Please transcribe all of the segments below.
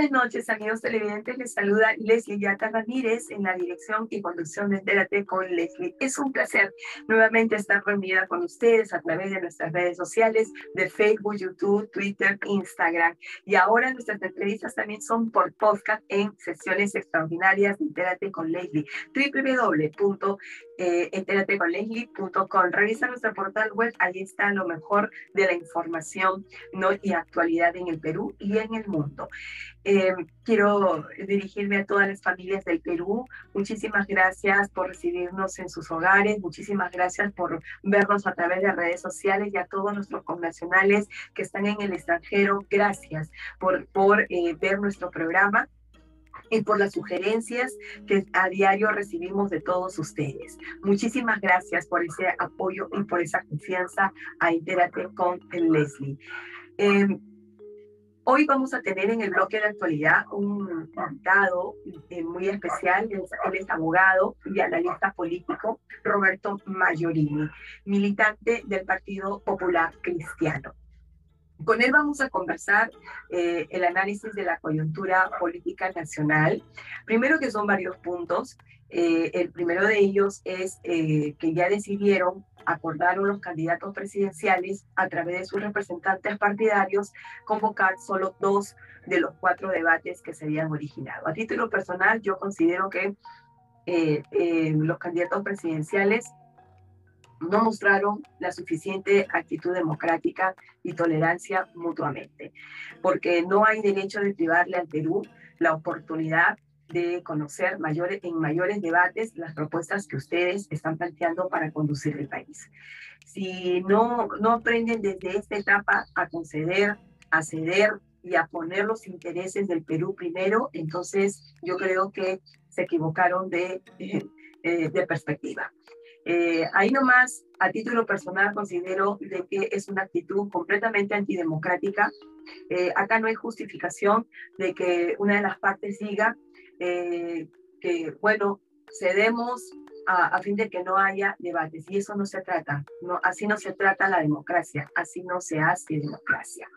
Buenas noches, amigos televidentes. Les saluda Leslie Yata Ramírez en la dirección y conducción de Entérate con Leslie. Es un placer nuevamente estar reunida con ustedes a través de nuestras redes sociales de Facebook, YouTube, Twitter, Instagram. Y ahora nuestras entrevistas también son por podcast en sesiones extraordinarias de Entérate con Leslie. www eh, enterateconleslie.com. Revisa nuestro portal web, ahí está lo mejor de la información ¿no? y actualidad en el Perú y en el mundo. Eh, quiero dirigirme a todas las familias del Perú. Muchísimas gracias por recibirnos en sus hogares, muchísimas gracias por vernos a través de redes sociales y a todos nuestros connacionales que están en el extranjero. Gracias por, por eh, ver nuestro programa y por las sugerencias que a diario recibimos de todos ustedes. Muchísimas gracias por ese apoyo y por esa confianza a Interate con Leslie. Em, hoy vamos a tener en el bloque de actualidad un invitado eh, muy especial, él es abogado y analista político, Roberto Mayorini, militante del Partido Popular Cristiano. Con él vamos a conversar eh, el análisis de la coyuntura política nacional. Primero que son varios puntos. Eh, el primero de ellos es eh, que ya decidieron, acordaron los candidatos presidenciales a través de sus representantes partidarios convocar solo dos de los cuatro debates que se habían originado. A título personal, yo considero que los candidatos presidenciales no mostraron la suficiente actitud democrática y tolerancia mutuamente, porque no hay derecho de privarle al Perú la oportunidad de conocer mayores, en mayores debates las propuestas que ustedes están planteando para conducir el país. Si no, no aprenden desde esta etapa a conceder, a ceder y a poner los intereses del Perú primero, entonces yo creo que se equivocaron de, eh, de perspectiva. Eh, ahí nomás, a título personal, considero de que es una actitud completamente antidemocrática. Eh, acá no hay justificación de que una de las partes diga eh, que, bueno, cedemos a, fin de que no haya debates. Y eso no se trata. No, así no se trata la democracia. Así no se hace democracia.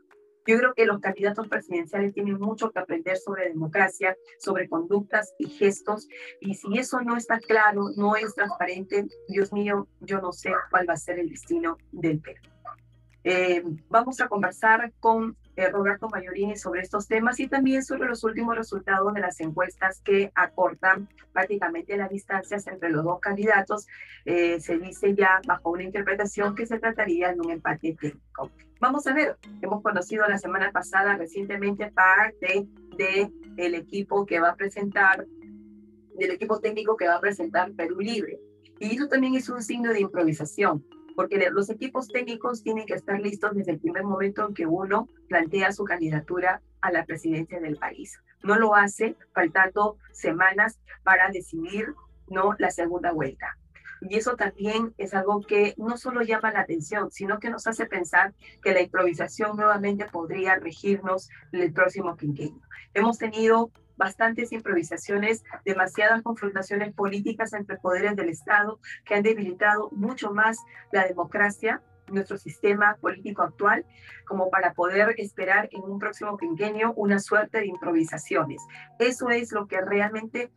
Yo creo que los candidatos presidenciales tienen mucho que aprender sobre democracia, sobre conductas y gestos, y si eso no está claro, no es transparente, Dios mío, yo no sé cuál va a ser el destino del Perú. Eh, vamos a conversar con eh, Roberto Mayorini sobre estos temas y también sobre los últimos resultados de las encuestas que acortan prácticamente las distancias entre los dos candidatos. Eh, se dice ya bajo una interpretación que se trataría de un empate técnico. Vamos a ver, hemos conocido la semana pasada recientemente parte del el equipo que va a presentar, del equipo técnico que va a presentar Perú Libre. Y eso también es un signo de improvisación porque los equipos técnicos tienen que estar listos desde el primer momento en que uno plantea su candidatura a la presidencia del país. No lo hace faltando semanas para decidir no la segunda vuelta. Y eso también es algo que no solo llama la atención, sino que nos hace pensar que la improvisación nuevamente podría regirnos el próximo quinquenio. Hemos tenido bastantes improvisaciones, demasiadas confrontaciones políticas entre poderes del Estado que han debilitado mucho más la democracia nuestro sistema político actual como para poder esperar en un próximo quinquenio una suerte de improvisaciones. Eso es lo que realmente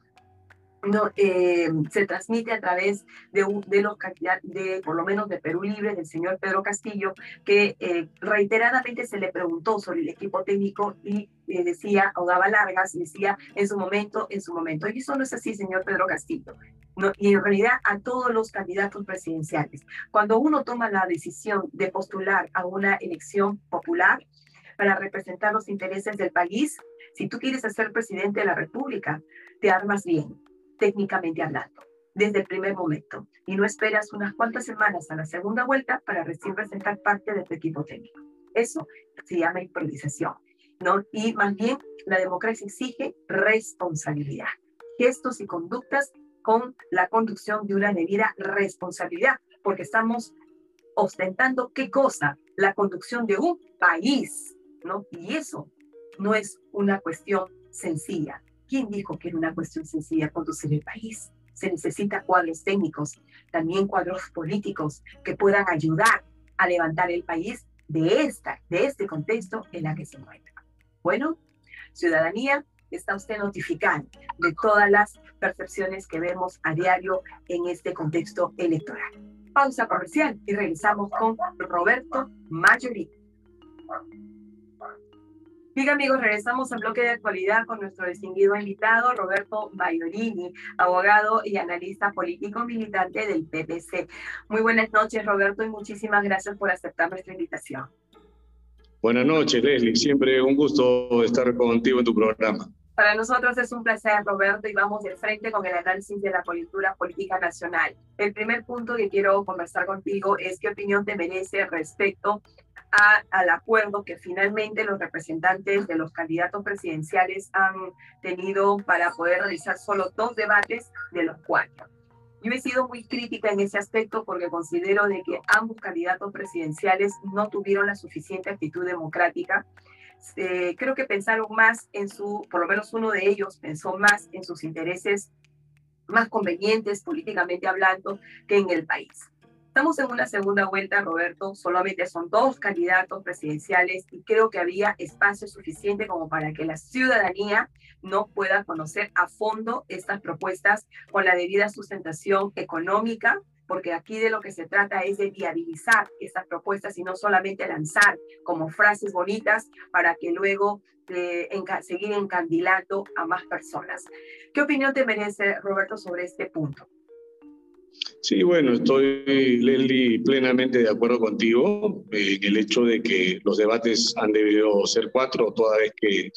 no, eh, se transmite a través de, de los de, por lo menos de Perú Libre, del señor Pedro Castillo, que eh, reiteradamente se le preguntó sobre el equipo técnico y eh, decía, o daba largas, decía en su momento, en su momento. Y eso no es así, señor Pedro Castillo. No, y en realidad a todos los candidatos presidenciales. Cuando uno toma la decisión de postular a una elección popular para representar los intereses del país, si tú quieres ser presidente de la República, te armas bien técnicamente hablando, desde el primer momento, y no esperas unas cuantas semanas a la segunda vuelta para recién presentar parte de tu equipo técnico. Eso se llama improvisación, ¿no? Y más bien, la democracia exige responsabilidad, gestos y conductas con la conducción de una debida responsabilidad, porque estamos ostentando qué cosa? La conducción de un país, ¿no? Y eso no es una cuestión sencilla. ¿Quién dijo que era una cuestión sencilla conducir el país? Se necesita cuadros técnicos, también cuadros políticos que puedan ayudar a levantar el país de, esta, de este contexto en la que se encuentra. Bueno, ciudadanía, está usted notificada de todas las percepciones que vemos a diario en este contexto electoral. Pausa comercial y regresamos con Roberto Mayorí. Bien amigos, regresamos al bloque de actualidad con nuestro distinguido invitado Roberto Baiorini, abogado y analista político militante del PPC. Muy buenas noches Roberto y muchísimas gracias por aceptar nuestra invitación. Buenas noches Leslie, siempre un gusto estar contigo en tu programa. Para nosotros es un placer, Roberto, y vamos de frente con el análisis de la coyuntura política nacional. El primer punto que quiero conversar contigo es qué opinión te merece respecto al acuerdo que finalmente los representantes de los candidatos presidenciales han tenido para poder realizar solo dos debates de los cuatro. Yo he sido muy crítica en ese aspecto porque considero de que ambos candidatos presidenciales no tuvieron la suficiente actitud democrática. Eh, creo que pensaron más en su, por lo menos uno de ellos pensó más en sus intereses más convenientes políticamente hablando que en el país. Estamos en una segunda vuelta, Roberto, solamente son dos candidatos presidenciales y creo que había espacio suficiente como para que la ciudadanía no pueda conocer a fondo estas propuestas con la debida sustentación económica, porque aquí de lo que se trata es de viabilizar estas propuestas y no solamente lanzar como frases bonitas para que luego eh, seguir encandilando a más personas. ¿Qué opinión te merece, Roberto, sobre este punto? Sí, bueno, estoy, Leslie, plenamente de acuerdo contigo en el hecho de que los debates han debido ser cuatro, toda vez que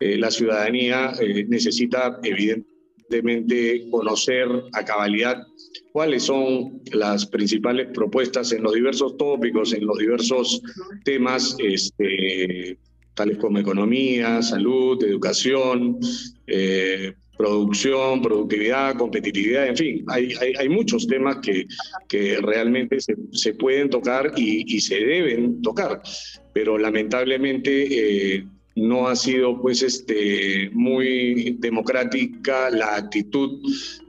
eh, la ciudadanía eh, necesita evidentemente conocer a cabalidad cuáles son las principales propuestas en los diversos tópicos, en los diversos temas, este, tales como economía, salud, educación, eh, producción, productividad, competitividad, en fin, hay, hay, muchos temas que, que realmente se, pueden tocar y, se deben tocar, pero lamentablemente eh, no ha sido pues este, muy democrática la actitud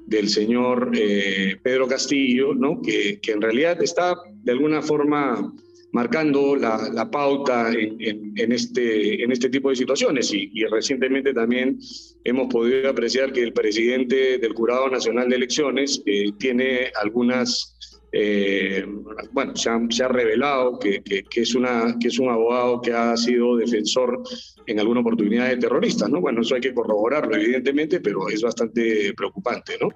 del señor eh, Pedro Castillo, ¿no? que, que en realidad está de alguna forma marcando la, pauta en, este, en este tipo de situaciones. Y, recientemente también hemos podido apreciar que el presidente del Jurado Nacional de Elecciones eh, tiene algunas, eh, bueno, se ha, revelado que, que, es una, que es un abogado que ha sido defensor en alguna oportunidad de terroristas, ¿no? Bueno, eso hay que corroborarlo, evidentemente, pero es bastante preocupante, ¿no?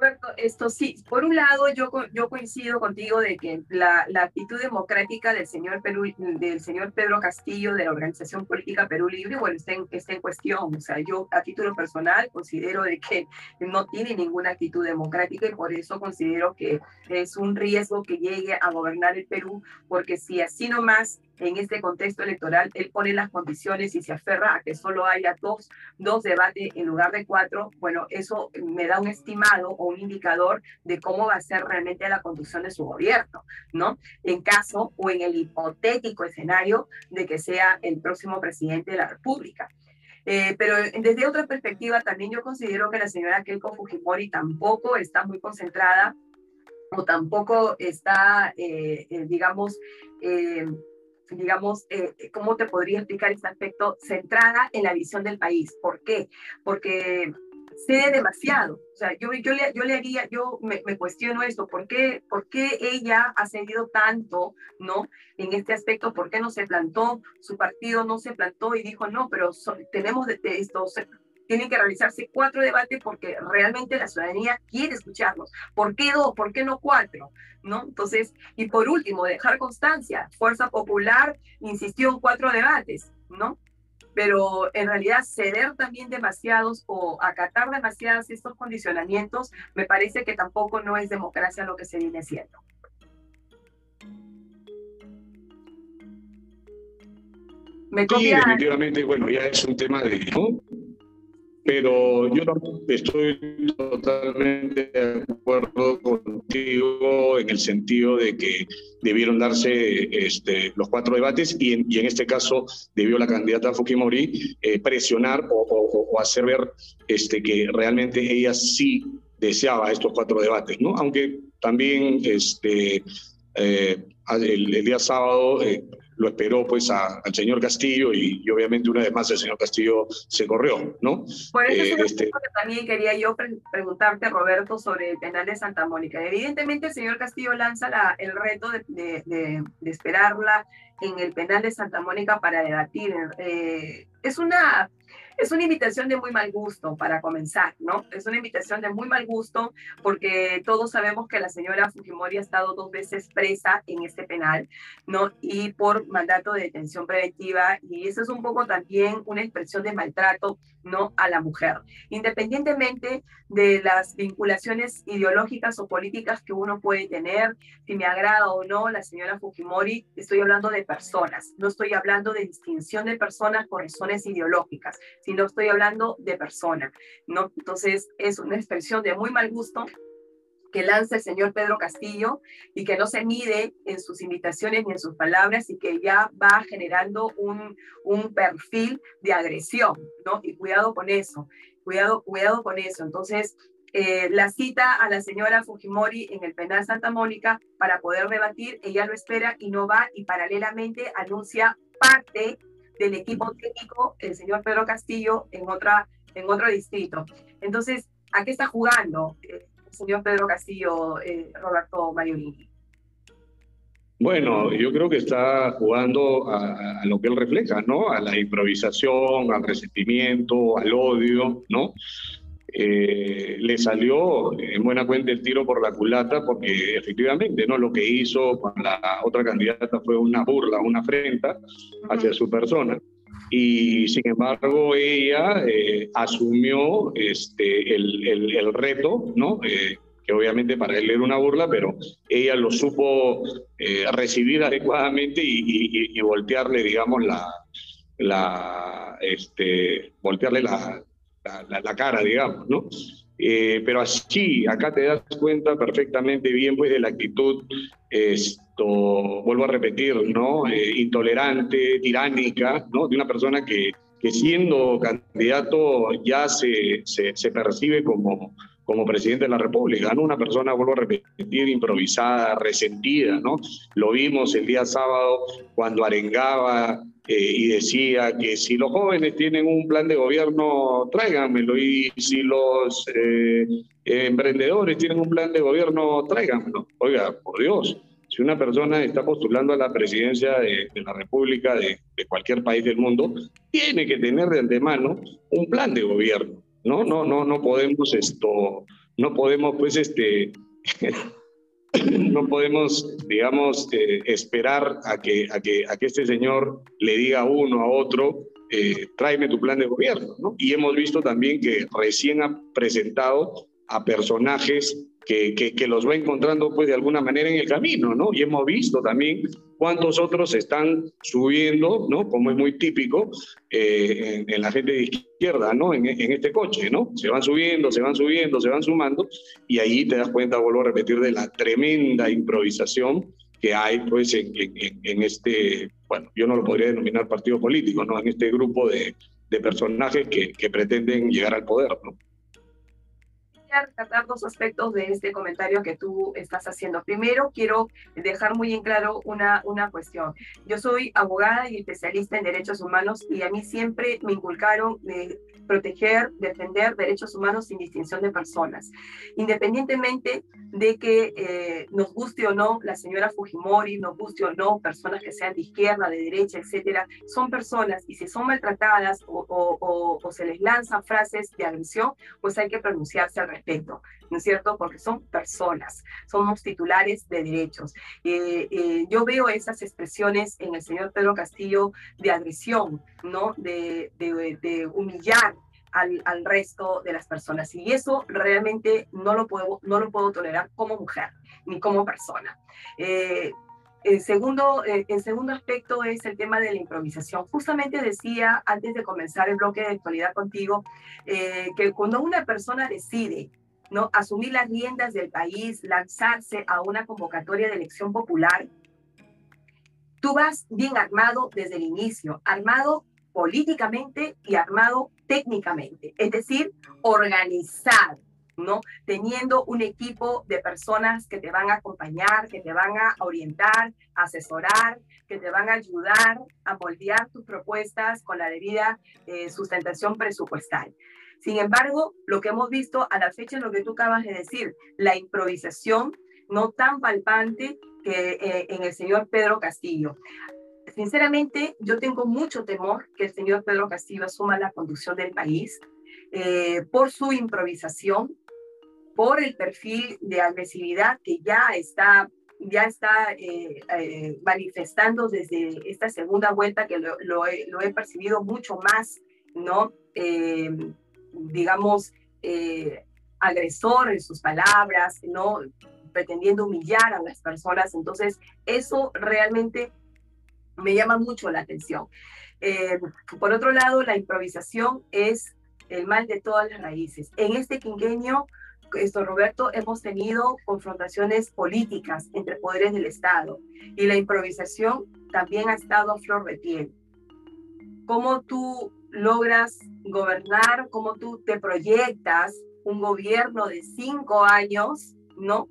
Roberto, esto sí, por un lado yo, yo coincido contigo de que la, la actitud democrática del señor, Perú, del señor Pedro Castillo de la Organización Política Perú Libre, bueno, está en, está en cuestión. O sea, yo a título personal considero de que no tiene ninguna actitud democrática y por eso considero que es un riesgo que llegue a gobernar el Perú, porque si así nomás en este contexto electoral, él pone las condiciones y se aferra a que solo haya dos, dos debates en lugar de cuatro, bueno, eso me da un estimado o un indicador de cómo va a ser realmente la conducción de su gobierno, ¿no? En caso o en el hipotético escenario de que sea el próximo presidente de la República. Eh, pero desde otra perspectiva, también yo considero que la señora Keiko Fujimori tampoco está muy concentrada o tampoco está, eh, eh, digamos, eh, eh, ¿cómo te podría explicar este aspecto? Centrada en la visión del país. ¿Por qué? Porque cede demasiado. O sea, yo, yo, le, yo le haría, yo me, cuestiono esto, ¿por qué, ¿por qué ella ha cedido tanto, no? En este aspecto, ¿por qué no se plantó? Su partido no se plantó y dijo, no, pero tenemos de, de esto, tienen que realizarse cuatro debates porque realmente la ciudadanía quiere escucharlos. ¿Por qué dos? ¿Por qué no cuatro? ¿No? Entonces, y por último, dejar constancia. Fuerza Popular insistió en cuatro debates, ¿no? Pero en realidad ceder también demasiados o acatar demasiados estos condicionamientos, me parece que tampoco no es democracia lo que se viene siendo. ¿Me sí, definitivamente, bueno, ya es un tema de, pero yo estoy totalmente de acuerdo contigo en el sentido de que debieron darse este, los cuatro debates y en, este caso debió la candidata Fujimori eh, presionar o, o, hacer ver este, que realmente ella sí deseaba estos cuatro debates, ¿no? Aunque también este, eh, el, día sábado eh, lo esperó pues al señor Castillo y, obviamente una vez más el señor Castillo se corrió, ¿no? Por eso es eh, este... que también quería yo preguntarte, Roberto, sobre el penal de Santa Mónica. Evidentemente el señor Castillo lanza la, el reto de, de, de, esperarla en el penal de Santa Mónica para debatir. es una es una invitación de muy mal gusto para comenzar, ¿no? Es una invitación de muy mal gusto porque todos sabemos que la señora Fujimori ha estado dos veces presa en este penal, ¿no? Y por mandato de detención preventiva y eso es un poco también una expresión de maltrato, ¿no? A la mujer. Independientemente de las vinculaciones ideológicas o políticas que uno puede tener, si me agrada o no la señora Fujimori, estoy hablando de personas, no estoy hablando de distinción de personas por razones ideológicas, y no estoy hablando de persona, ¿no? Entonces es una expresión de muy mal gusto que lanza el señor Pedro Castillo y que no se mide en sus invitaciones ni en sus palabras y que ya va generando un, un perfil de agresión, ¿no? Y cuidado con eso, cuidado, cuidado con eso. Entonces, eh, la cita a la señora Fujimori en el penal Santa Mónica para poder debatir, ella lo espera y no va y paralelamente anuncia parte del equipo técnico, el señor Pedro Castillo, en, otra, en otro distrito. Entonces, ¿a qué está jugando eh, señor Pedro Castillo, eh, Roberto Mariolini? Bueno, yo creo que está jugando a, a, lo que él refleja, ¿no? A la improvisación, al resentimiento, al odio, ¿no? Eh, le salió en buena cuenta el tiro por la culata porque efectivamente no lo que hizo con la otra candidata fue una burla, una afrenta hacia su persona y sin embargo ella eh, asumió este, el, el, reto, ¿no? Eh, que obviamente para él era una burla, pero ella lo supo recibir adecuadamente y, y, y, voltearle, digamos, la, la, este, voltearle la, la, cara, digamos, ¿no? Eh, pero así, acá te das cuenta perfectamente bien pues de la actitud, vuelvo a repetir, ¿no? Eh, intolerante, tiránica, ¿no? De una persona que, que siendo candidato ya se, se, se, percibe como, como presidente de la República, ¿no? Una persona, vuelvo a repetir, improvisada, resentida, ¿no? Lo vimos el día sábado cuando arengaba eh, y decía que si los jóvenes tienen un plan de gobierno, tráiganmelo, y si los eh, emprendedores tienen un plan de gobierno, tráiganmelo. Oiga, por Dios, si una persona está postulando a la presidencia de, la República de, cualquier país del mundo, tiene que tener de antemano un plan de gobierno. No, no, no, no podemos esto, no podemos pues este no podemos, digamos, eh, esperar a que, a, que, a que este señor le diga a uno, a otro, eh, tráeme tu plan de gobierno. ¿no? Y hemos visto también que recién ha presentado a personajes que, que, los va encontrando pues de alguna manera en el camino, ¿no? Y hemos visto también cuántos otros están subiendo, ¿no? Como es muy típico eh, en, la gente de izquierda, ¿no? En, en, este coche, ¿no? Se van subiendo, se van subiendo, se van sumando y ahí te das cuenta, vuelvo a repetir, de la tremenda improvisación que hay pues en, en este, bueno, yo no lo podría denominar partido político, ¿no? En este grupo de, de personajes que, que pretenden llegar al poder, ¿no? Rescatar dos aspectos de este comentario que tú estás haciendo. Primero, quiero dejar muy en claro una, una cuestión. Yo soy abogada y especialista en derechos humanos y a mí siempre me inculcaron proteger, defender derechos humanos sin distinción de personas. Independientemente de que eh, nos guste o no la señora Fujimori, nos guste o no personas que sean de izquierda, de derecha, etcétera, son personas y si son maltratadas o, o, se les lanzan frases de agresión, pues hay que pronunciarse al respecto ¿no es cierto? Porque son personas, somos titulares de derechos. Eh, eh, yo veo esas expresiones en el señor Pedro Castillo de agresión, ¿no? De, de, humillar al, al, resto de las personas. Y eso realmente no lo puedo, no lo puedo tolerar como mujer ni como persona. Eh, el segundo, el segundo aspecto es el tema de la improvisación. Justamente decía antes de comenzar el bloque de actualidad contigo que cuando una persona decide ¿no? Asumir las riendas del país, lanzarse a una convocatoria de elección popular, tú vas bien armado desde el inicio, armado políticamente y armado técnicamente, es decir, organizado, ¿no? Teniendo un equipo de personas que te van a acompañar, que te van a orientar, asesorar, que te van a ayudar a moldear tus propuestas con la debida eh, sustentación presupuestal. Sin embargo, lo que hemos visto a la fecha es lo que tú acabas de decir, la improvisación no tan palpante que eh, en el señor Pedro Castillo. Sinceramente, yo tengo mucho temor que el señor Pedro Castillo asuma la conducción del país eh, por su improvisación, por el perfil de agresividad que ya está ya está eh, manifestando desde esta segunda vuelta que lo, he, lo he, percibido mucho más, ¿no? Digamos, eh, agresor en sus palabras, ¿no? pretendiendo humillar a las personas. Entonces, eso realmente me llama mucho la atención. Eh, por otro lado, la improvisación es el mal de todas las raíces. En este quinquenio, esto, Roberto, hemos tenido confrontaciones políticas entre poderes del Estado y la improvisación también ha estado a flor de piel. ¿Cómo tú logras gobernar, cómo tú te proyectas un gobierno de cinco años, ¿no?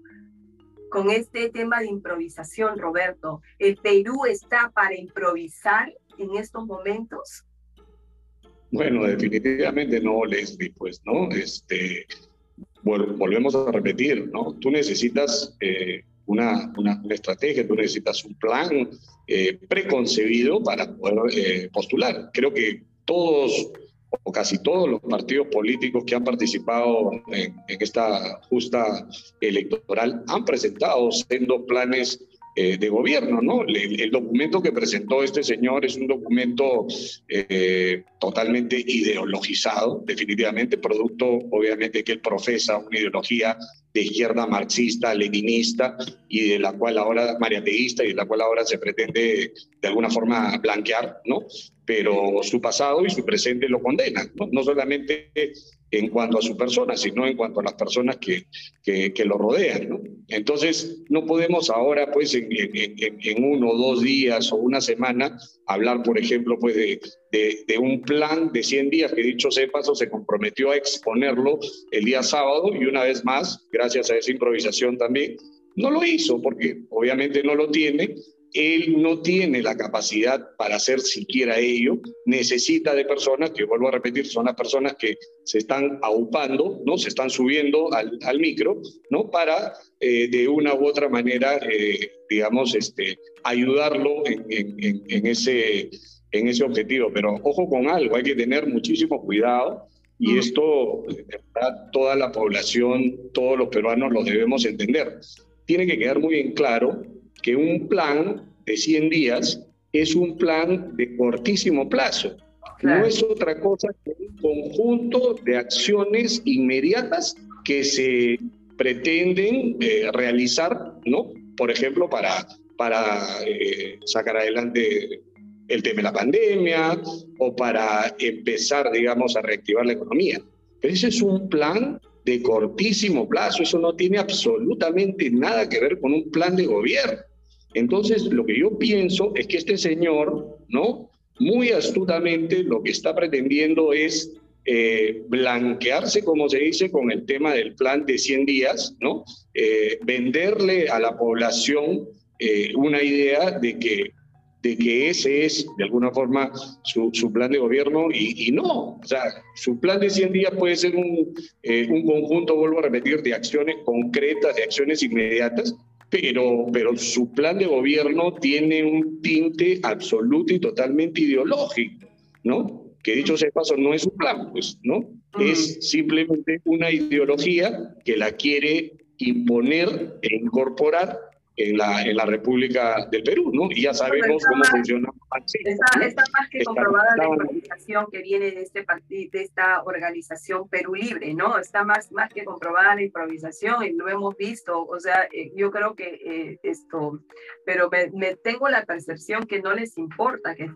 Con este tema de improvisación, Roberto, ¿el Perú está para improvisar en estos momentos? Bueno, definitivamente no, Leslie, pues, ¿no? Este, volvemos a repetir, ¿no? Tú necesitas eh, una, una, estrategia, tú necesitas un plan eh, preconcebido para poder eh, postular. Creo que todos o casi todos los partidos políticos que han participado en, esta justa electoral han presentado siendo planes eh, de gobierno, ¿no? El, documento que presentó este señor es un documento eh, totalmente ideologizado, definitivamente, producto, obviamente, que él profesa una ideología de izquierda marxista, leninista, y de la cual ahora, mariateísta, y de la cual ahora se pretende de alguna forma blanquear, ¿no? Pero su pasado y su presente lo condenan, ¿no? No solamente en cuanto a su persona, sino en cuanto a las personas que, que, lo rodean, ¿no? Entonces, no podemos ahora, pues, en, en, uno o dos días o una semana, hablar, por ejemplo, pues, de, de, de, un plan de 100 días que, dicho sea paso, se comprometió a exponerlo el día sábado y una vez más, gracias a esa improvisación también, no lo hizo porque obviamente no lo tiene él no tiene la capacidad para hacer siquiera ello, necesita de personas, que vuelvo a repetir, son las personas que se están aupando, ¿no? se están subiendo al, al micro, ¿no? para eh, de una u otra manera, eh, digamos, este, ayudarlo en, en, en, ese, en ese objetivo. Pero ojo con algo, hay que tener muchísimo cuidado. Y esto, toda la población, todos los peruanos lo debemos entender. Tiene que quedar muy en claro que un plan de 100 días es un plan de cortísimo plazo. No es otra cosa que un conjunto de acciones inmediatas que se pretenden eh, realizar, ¿no? Por ejemplo, para, para eh, sacar adelante el tema de la pandemia o para empezar, digamos, a reactivar la economía. Pero ese es un plan de cortísimo plazo, eso no tiene absolutamente nada que ver con un plan de gobierno. Entonces, lo que yo pienso es que este señor, ¿no? Muy astutamente lo que está pretendiendo es eh, blanquearse, como se dice, con el tema del plan de 100 días, ¿no? Eh, venderle a la población eh, una idea de que, de que ese es, de alguna forma, su, plan de gobierno y, y, no. O sea, su plan de 100 días puede ser un, un conjunto, vuelvo a repetir, de acciones concretas, de acciones inmediatas, pero, pero su plan de gobierno tiene un tinte absoluto y totalmente ideológico, ¿no? Que dicho sea paso, no es un plan, pues, ¿no? Es simplemente una ideología que la quiere imponer e incorporar en la, en la República del Perú, ¿no? Y ya sabemos cómo funciona. Está, está, más que comprobada la improvisación que viene de, este de esta organización Perú Libre, ¿no? Está más, más que comprobada la improvisación y lo hemos visto, o sea, eh, yo creo que eh, esto, pero me, tengo la percepción que no les importa, que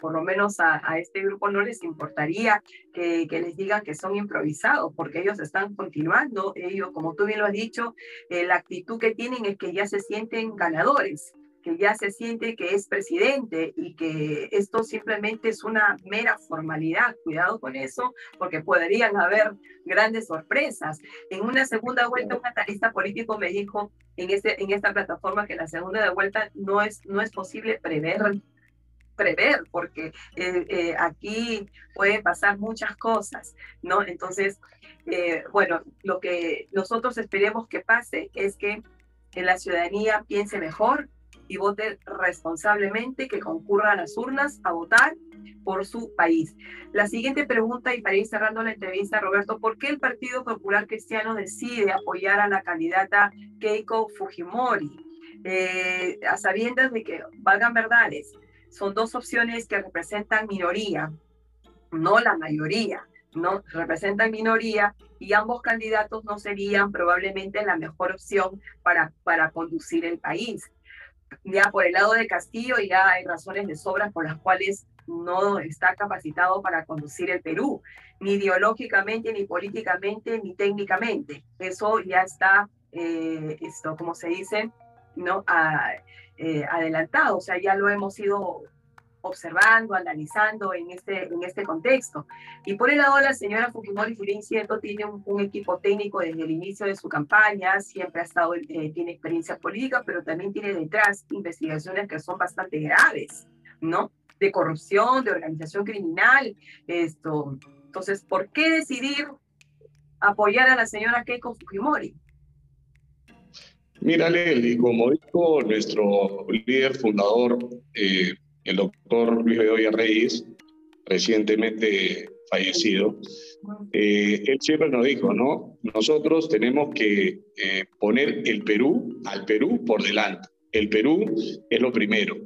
por lo menos a, a este grupo no les importaría que que, les digan que son improvisados, porque ellos están continuando, ellos, como tú bien lo has dicho, eh, la actitud que tienen es que ya se sienten ganadores, que ya se siente que es presidente y que esto simplemente es una mera formalidad. Cuidado con eso, porque podrían haber grandes sorpresas. En una segunda vuelta, un analista político me dijo en, este, en esta plataforma que la segunda vuelta no es, no es posible prever prever, porque eh, eh, aquí pueden pasar muchas cosas, ¿no? Entonces, eh, bueno, lo que nosotros esperemos que pase es que la ciudadanía piense mejor y vote responsablemente, que concurra a las urnas a votar por su país. La siguiente pregunta, y para ir cerrando la entrevista, Roberto, ¿por qué el Partido Popular Cristiano decide apoyar a la candidata Keiko Fujimori? a sabiendas de que valgan verdades, son dos opciones que representan minoría, no la mayoría, no representan minoría y ambos candidatos no serían probablemente la mejor opción para, para conducir el país. Ya por el lado de Castillo ya hay razones de sobra por las cuales no está capacitado para conducir el Perú, ni ideológicamente, ni políticamente, ni técnicamente. Eso ya está, eh, esto, como se dice, ¿no? A, eh, adelantado, o sea, ya lo hemos ido observando, analizando en este, en este contexto. Y por el lado, la señora Fujimori, si cierto, tiene un, equipo técnico desde el inicio de su campaña, siempre ha estado, eh, tiene experiencia política, pero también tiene detrás investigaciones que son bastante graves, ¿no? De corrupción, de organización criminal, esto. Entonces, ¿por qué decidir apoyar a la señora Keiko Fujimori? Mira, Leli, como dijo nuestro líder fundador, eh, el doctor Luis Bedoya Reyes, recientemente fallecido, eh, él siempre nos dijo, ¿no? Nosotros tenemos que eh, poner el Perú al Perú por delante. El Perú es lo primero.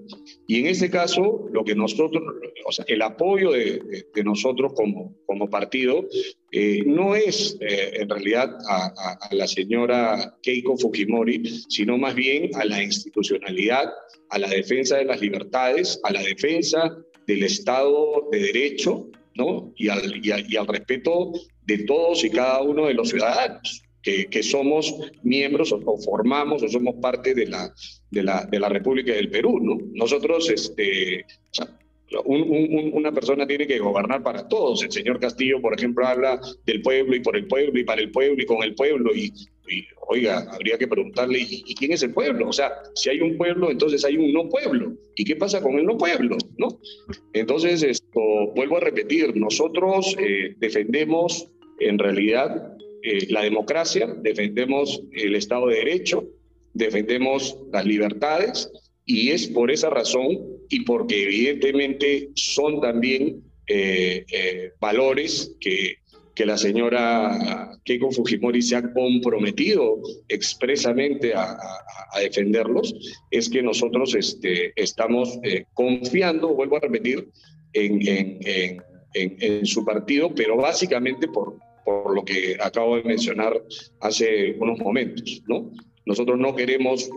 Y en ese caso, lo que nosotros, el apoyo de, nosotros como, como partido eh, no es eh, en realidad a, la señora Keiko Fujimori, sino más bien a la institucionalidad, a la defensa de las libertades, a la defensa del Estado de Derecho, ¿no? Y al respeto de todos y cada uno de los ciudadanos que, somos miembros o, formamos o somos parte de la, de la, de la República del Perú, ¿no? Nosotros, este, una persona tiene que gobernar para todos. El señor Castillo, por ejemplo, habla del pueblo y por el pueblo y para el pueblo y con el pueblo. Y, oiga, habría que preguntarle, ¿y, quién es el pueblo? O sea, si hay un pueblo, entonces hay un no pueblo. ¿Y qué pasa con el no pueblo? ¿no? Entonces, esto, vuelvo a repetir, nosotros eh, defendemos en realidad eh, la democracia, defendemos el Estado de Derecho, defendemos las libertades y es por esa razón y porque evidentemente son también eh, eh, valores que, que la señora Keiko Fujimori se ha comprometido expresamente a, defenderlos, es que nosotros este, estamos confiando, vuelvo a repetir, en, en, en, en, su partido, pero básicamente por, por lo que acabo de mencionar hace unos momentos, ¿no? Nosotros no queremos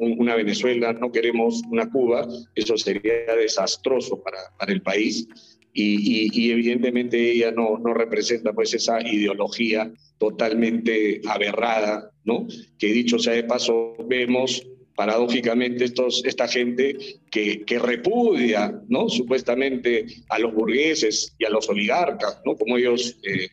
una Venezuela, no queremos una Cuba, eso sería desastroso para, para el país y, y, evidentemente ella no, no representa pues esa ideología totalmente aberrada, ¿no? Que dicho sea de paso, vemos paradójicamente estos, esta gente que, que, repudia, ¿no? Supuestamente a los burgueses y a los oligarcas, ¿no? Como ellos eh,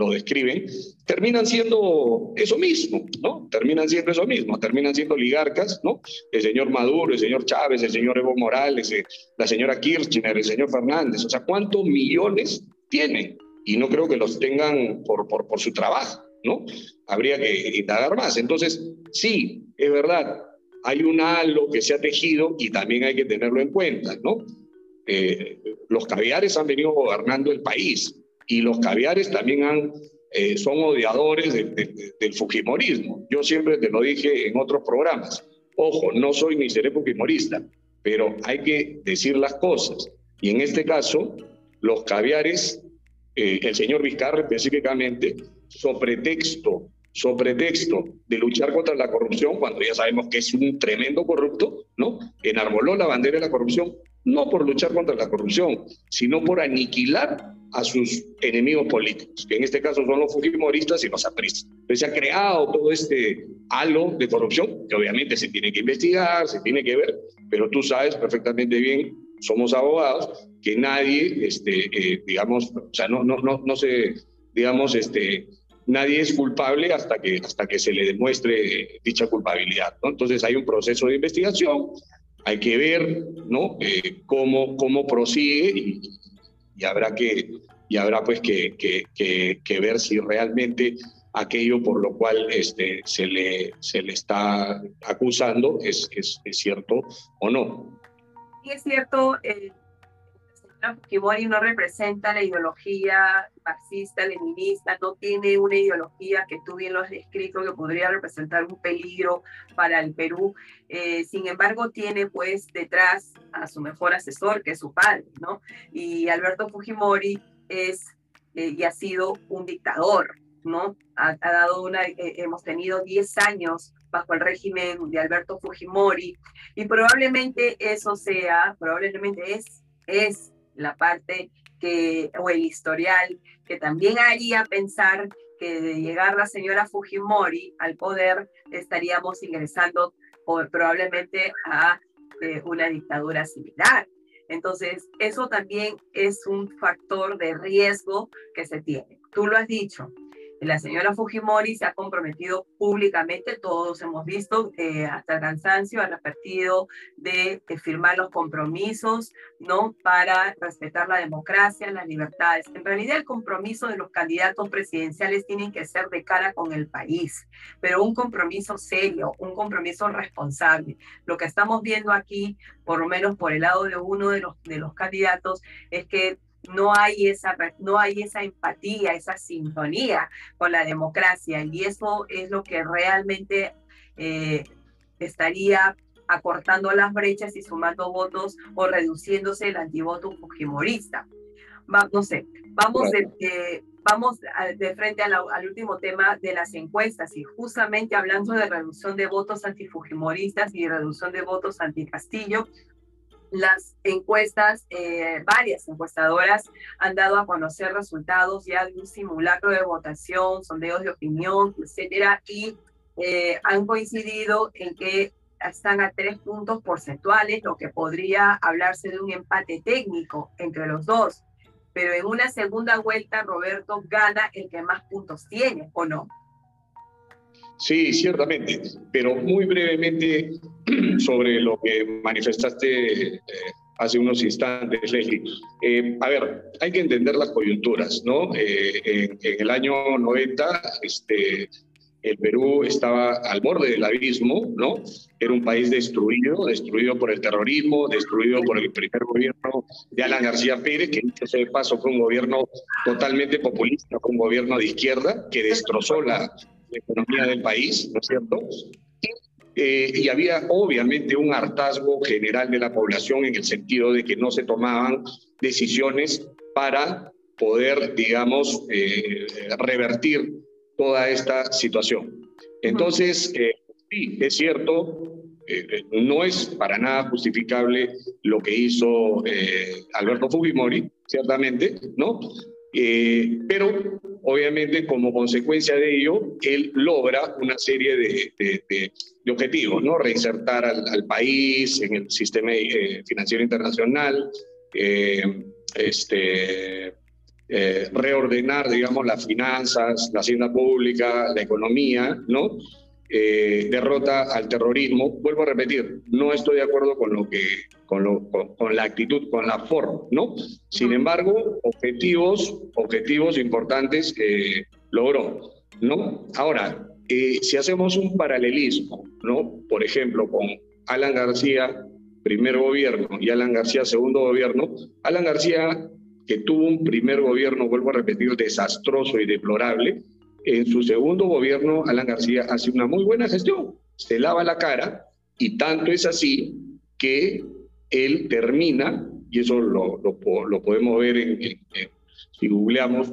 lo describen, terminan siendo eso mismo, ¿no? Terminan siendo eso mismo, terminan siendo oligarcas, ¿no? El señor Maduro, el señor Chávez, el señor Evo Morales, eh, la señora Kirchner, el señor Fernández, o sea, ¿cuántos millones tienen? Y no creo que los tengan por, por, por su trabajo, ¿no? Habría que indagar más. Entonces, sí, es verdad, hay un halo que se ha tejido y también hay que tenerlo en cuenta, ¿no? Eh, los caviares han venido gobernando el país, y los caviares también han, eh, son odiadores del fujimorismo. Yo siempre te lo dije en otros programas. Ojo, no soy ni seré fujimorista, pero hay que decir las cosas. Y en este caso, los caviares, eh, el señor Vizcarra específicamente, sobre texto, sobre texto de luchar contra la corrupción, cuando ya sabemos que es un tremendo corrupto, ¿no? Enarboló la bandera de la corrupción, no por luchar contra la corrupción, sino por aniquilar a sus enemigos políticos, que en este caso son los fujimoristas y los apristas. Entonces se ha creado todo este halo de corrupción, que obviamente se tiene que investigar, se tiene que ver, pero tú sabes perfectamente bien, somos abogados, que nadie, este, eh, digamos, o sea, no, no, no, no se, digamos, este, nadie es culpable hasta que, hasta que se le demuestre dicha culpabilidad. ¿no? Entonces hay un proceso de investigación, hay que ver ¿no? Eh, cómo, cómo prosigue y, habrá que, y habrá pues que, que, ver si realmente aquello por lo cual este, se, le, se le está acusando es, es, es cierto o no. Y es cierto, eh, Fujimori no representa la ideología marxista, leninista, no tiene una ideología que tú bien lo has descrito que podría representar un peligro para el Perú. Eh, sin embargo, tiene pues detrás a su mejor asesor, que es su padre, ¿no? Y Alberto Fujimori es eh, y ha sido un dictador, ¿no? Ha, dado una, eh, hemos tenido 10 años bajo el régimen de Alberto Fujimori y probablemente eso sea, probablemente es, es la parte que, o el historial que también haría pensar que de llegar la señora Fujimori al poder estaríamos ingresando probablemente a eh, una dictadura similar. Entonces, eso también es un factor de riesgo que se tiene. Tú lo has dicho, la señora Fujimori se ha comprometido públicamente, todos hemos visto eh, hasta el cansancio, al partido de, firmar los compromisos, ¿no? Para respetar la democracia, las libertades. En realidad el compromiso de los candidatos presidenciales tiene que ser de cara con el país, pero un compromiso serio, un compromiso responsable. Lo que estamos viendo aquí, por lo menos por el lado de uno de los, de los candidatos, es que no hay esa, no hay esa empatía, esa sintonía con la democracia y eso es lo que realmente eh, estaría acortando las brechas y sumando votos o reduciéndose el antivoto fujimorista. no sé, vamos de, vamos de frente al último tema de las encuestas y justamente hablando de reducción de votos antifujimoristas y reducción de votos anti-Castillo, las encuestas, eh, varias encuestadoras han dado a conocer resultados ya de un simulacro de votación, sondeos de opinión, etcétera, y eh, han coincidido en que están a tres puntos porcentuales, lo que podría hablarse de un empate técnico entre los dos. Pero en una segunda vuelta, Roberto gana el que más puntos tiene, ¿o no? Sí, ciertamente, pero muy brevemente sobre lo que manifestaste eh, hace unos instantes, Leslie. Eh, a ver, hay que entender las coyunturas, ¿no? Eh, en, el año 90, este, el Perú estaba al borde del abismo, ¿no? Era un país destruido, destruido por el terrorismo, destruido por el primer gobierno de Alan García Pérez, que en de paso fue un gobierno totalmente populista, fue un gobierno de izquierda que destrozó la la economía del país, ¿no es cierto? Eh, y había obviamente un hartazgo general de la población en el sentido de que no se tomaban decisiones para poder, digamos, eh, revertir toda esta situación. Entonces, eh, sí, es cierto, no es para nada justificable lo que hizo Alberto Fujimori, ciertamente, ¿no? pero obviamente como consecuencia de ello, él logra una serie de, objetivos, ¿no? Reinsertar al, país en el sistema eh, financiero internacional, eh, este, eh, reordenar, digamos, las finanzas, la hacienda pública, la economía, ¿no? Derrota al terrorismo. Vuelvo a repetir, no estoy de acuerdo con lo que con, con, la actitud, con la forma, ¿no? Sin embargo, objetivos, objetivos importantes que logró, ¿no? Ahora, eh, si hacemos un paralelismo, ¿no? Por ejemplo, con Alan García, primer gobierno, y Alan García, segundo gobierno, Alan García, que tuvo un primer gobierno, vuelvo a repetir, desastroso y deplorable, en su segundo gobierno, Alan García hace una muy buena gestión, se lava la cara, y tanto es así que él termina, y eso lo, podemos ver en, si googleamos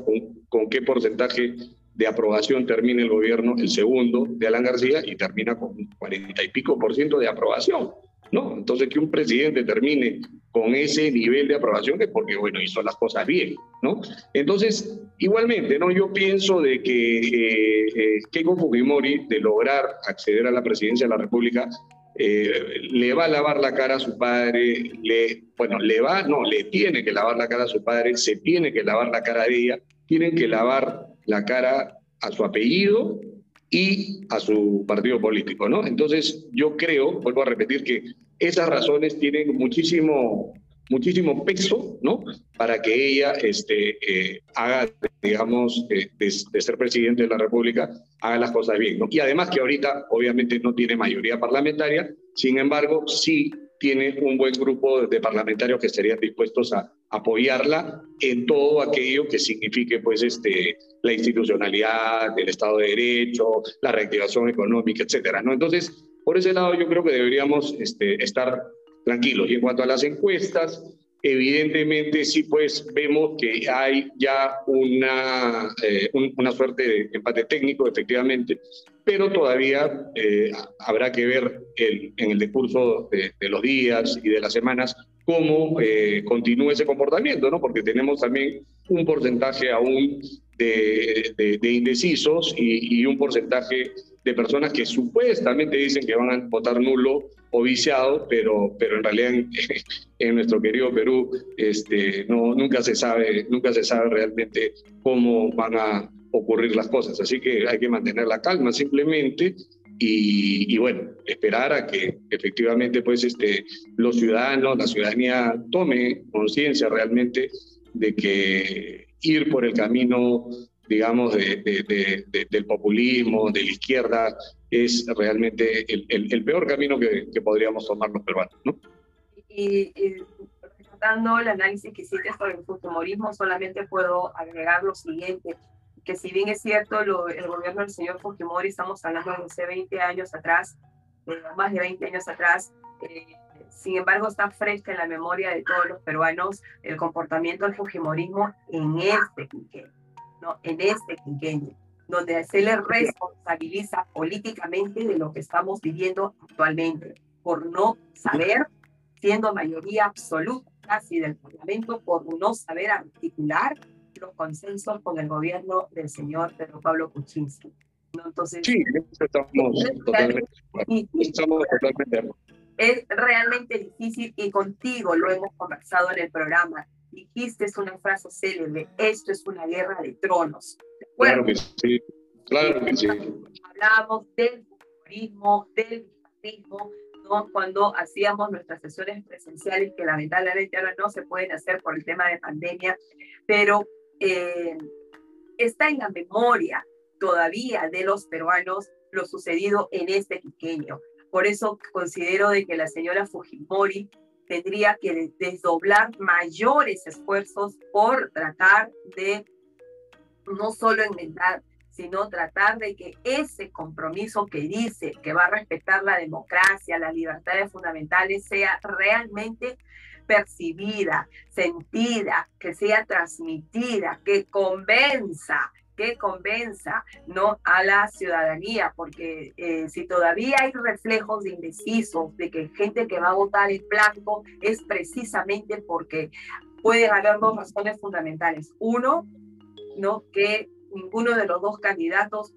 con, qué porcentaje de aprobación termina el gobierno, el segundo de Alan García, y termina con 40 y pico por ciento de aprobación. ¿no? Entonces, que un presidente termine con ese nivel de aprobación es porque, bueno, hizo las cosas bien, ¿no? Entonces, igualmente, ¿no? Yo pienso de que eh, eh, Keiko Fujimori, de lograr acceder a la presidencia de la República, eh, le va a lavar la cara a su padre, le, bueno, le va, no, le tiene que lavar la cara a su padre, se tiene que lavar la cara de ella, tienen que lavar la cara a su apellido y a su partido político, ¿no? Entonces, yo creo, vuelvo a repetir, que esas razones tienen muchísimo, muchísimo peso, ¿no? Para que ella este, eh, haga, digamos, eh, de, ser presidente de la República, haga las cosas bien. Y además que ahorita, obviamente, no tiene mayoría parlamentaria, sin embargo, sí tiene un buen grupo de parlamentarios que estarían dispuestos a apoyarla en todo aquello que signifique pues este la institucionalidad, el Estado de Derecho, la reactivación económica, etcétera, ¿no? Entonces, por ese lado yo creo que deberíamos este, estar tranquilos. Y en cuanto a las encuestas, evidentemente sí pues vemos que hay ya una, eh, una suerte de empate técnico, efectivamente, pero todavía eh, habrá que ver en el discurso de, los días y de las semanas cómo eh, continúa ese comportamiento, ¿no? Porque tenemos también un porcentaje aún de, de, indecisos y, un porcentaje de personas que supuestamente dicen que van a votar nulo o viciado, pero, pero en realidad en, nuestro querido Perú este, no, nunca, se sabe, nunca se sabe realmente cómo van a ocurrir las cosas. Así que hay que mantener la calma simplemente y, y, bueno, esperar a que efectivamente pues este, los ciudadanos, la ciudadanía tome conciencia realmente de que ir por el camino digamos, de, del populismo, de la izquierda, es realmente el, el, peor camino que, que, podríamos tomar los peruanos, ¿no? Y, y el análisis que hiciste sobre el fujimorismo, solamente puedo agregar lo siguiente, que si bien es cierto, lo, el gobierno del señor Fujimori, estamos hablando de hace 20 años atrás, más de 20 años atrás, eh, sin embargo, está fresca en la memoria de todos los peruanos el comportamiento del Fujimorismo en este quinquenio. ¿No? en este quinquenio, donde se le responsabiliza políticamente de lo que estamos viviendo actualmente, por no saber, siendo mayoría absoluta casi del Parlamento, por no saber articular los consensos con el gobierno del señor Pedro Pablo Kuczynski. ¿no? Entonces, sí, estamos totalmente, estamos totalmente es realmente difícil y contigo lo hemos conversado en el programa dijiste es una frase célebre, esto es una guerra de tronos. claro que sí, claro que sí. Hablábamos del populismo, del bipartismo, ¿no? cuando hacíamos nuestras sesiones presenciales, que lamentablemente ahora no se pueden hacer por el tema de pandemia, pero eh, está en la memoria todavía de los peruanos lo sucedido en este pequeño. Por eso considero de que la señora Fujimori tendría que desdoblar mayores esfuerzos por tratar de no solo enmendar, sino tratar de que ese compromiso que dice que va a respetar la democracia, las libertades fundamentales, sea realmente percibida, sentida, que sea transmitida, que convenza que convenza ¿no? a la ciudadanía, porque eh, si todavía hay reflejos de indecisos, de que gente que va a votar en blanco es precisamente porque pueden haber dos razones fundamentales. Uno, ¿no? que ninguno de los dos candidatos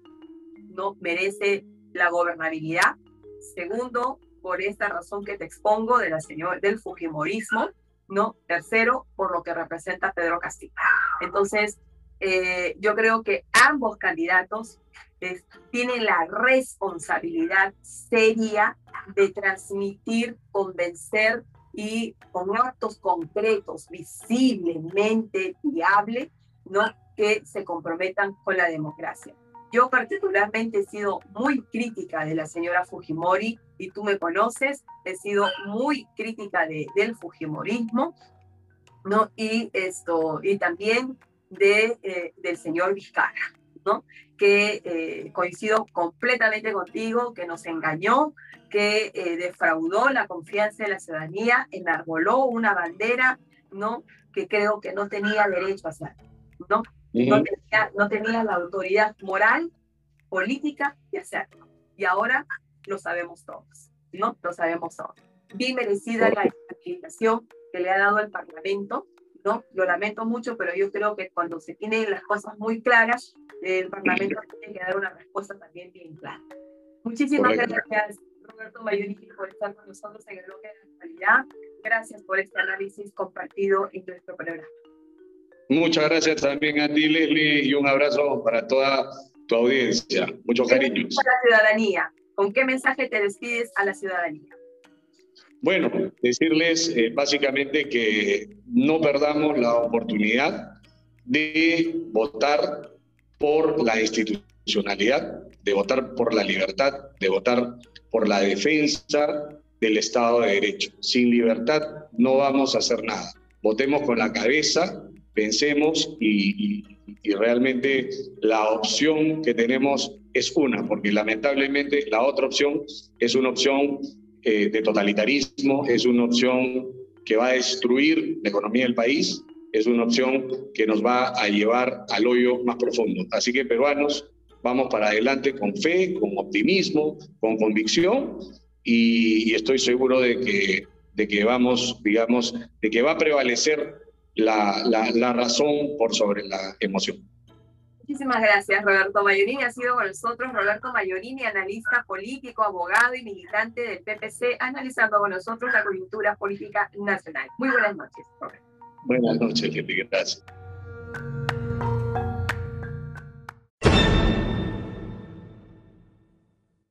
no merece la gobernabilidad. Segundo, por esta razón que te expongo de la señora, del Fujimorismo, ¿no? Tercero, por lo que representa Pedro Castillo. Entonces, eh, yo creo que ambos candidatos tienen la responsabilidad seria de transmitir, convencer y con actos concretos, visiblemente viables, ¿no? que se comprometan con la democracia. Yo particularmente he sido muy crítica de la señora Fujimori y tú me conoces, he sido muy crítica de, del Fujimorismo, ¿no? Y esto, y también de, eh, del señor Vizcarra, ¿no? que eh, coincido completamente contigo, que nos engañó, que eh, defraudó la confianza de la ciudadanía, enarboló una bandera, ¿no? que creo que no tenía derecho a hacer, ¿no? no, tenía, no tenía la autoridad moral, política de hacerlo. Y ahora lo sabemos todos, ¿no? Lo sabemos todos. bien merecida la estabilización que le ha dado el Parlamento, ¿no? Lo lamento mucho, pero yo creo que cuando se tienen las cosas muy claras, el Parlamento tiene que dar una respuesta también bien clara. Muchísimas gracias, Roberto Mayorini, por estar con nosotros en el bloque de la actualidad. Gracias por este análisis compartido en nuestro programa. Muchas gracias también a ti, Leslie, y un abrazo para toda tu audiencia. Muchos cariños. Para la ciudadanía, ¿con qué mensaje te despides a la ciudadanía? Bueno, decirles eh, básicamente que no perdamos la oportunidad de votar por la institucionalidad, de votar por la libertad, de votar por la defensa del Estado de Derecho. Sin libertad no vamos a hacer nada. Votemos con la cabeza, pensemos y, realmente la opción que tenemos es una, porque lamentablemente la otra opción es una opción eh, de totalitarismo, es una opción que va a destruir la economía del país, es una opción que nos va a llevar al hoyo más profundo. Así que peruanos, vamos para adelante con fe, con optimismo, con convicción y, estoy seguro de que, de que vamos, digamos, de que va a prevalecer la, la, la razón por sobre la emoción. Muchísimas gracias, Roberto Mayorini. Ha sido con nosotros Roberto Mayorini, analista político, abogado y militante del PPC, analizando con nosotros la coyuntura política nacional. Muy buenas noches, Buenas noches. Gracias.